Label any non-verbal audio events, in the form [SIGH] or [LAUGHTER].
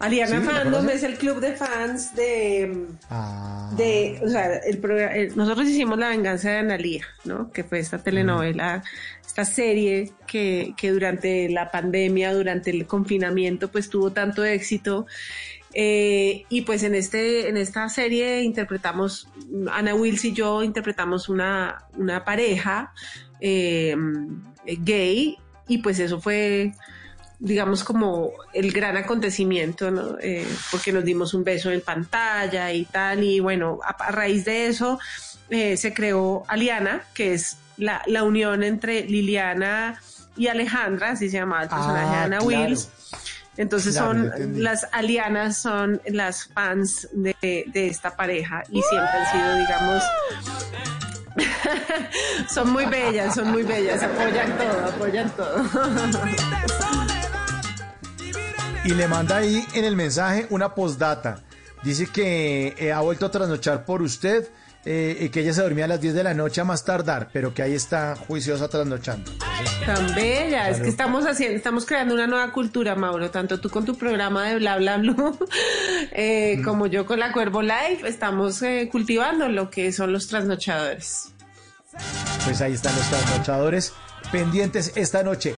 Aliana ¿Sí? ¿La Fandom es el club de fans de, Ah. de o sea, el programa, el- nosotros hicimos La venganza de Analía, ¿no? Que fue esta telenovela, esta serie que, que durante la pandemia, durante el confinamiento, pues tuvo tanto éxito. Eh, y pues en este, en esta serie interpretamos, Ana Wills y yo interpretamos una, una pareja eh, gay, y pues eso fue digamos, como el gran acontecimiento, ¿no? Eh, porque nos dimos un beso en pantalla y tal, y bueno, a, a raíz de eso eh, se creó Aliana, que es la, la unión entre Liliana y Alejandra, así se llamaba el personaje Ah, de Ana claro. Wills. Entonces Claro, son las alianas son las fans de, de esta pareja y siempre han sido, digamos, [LAUGHS] son muy bellas, son muy bellas, apoyan todo, apoyan todo. [LAUGHS] Y le manda ahí en el mensaje una postdata. Dice que eh, ha vuelto a trasnochar por usted eh, y que ella se dormía a las 10 de la noche a más tardar, pero que ahí está juiciosa trasnochando. Tan bella, es que estamos haciendo, estamos creando una nueva cultura, Mauro, tanto tú con tu programa de Bla Bla Blue, [LAUGHS] eh, como yo con la Cuervo Live, estamos eh, cultivando lo que son los trasnochadores. Pues ahí están los trasnochadores pendientes esta noche.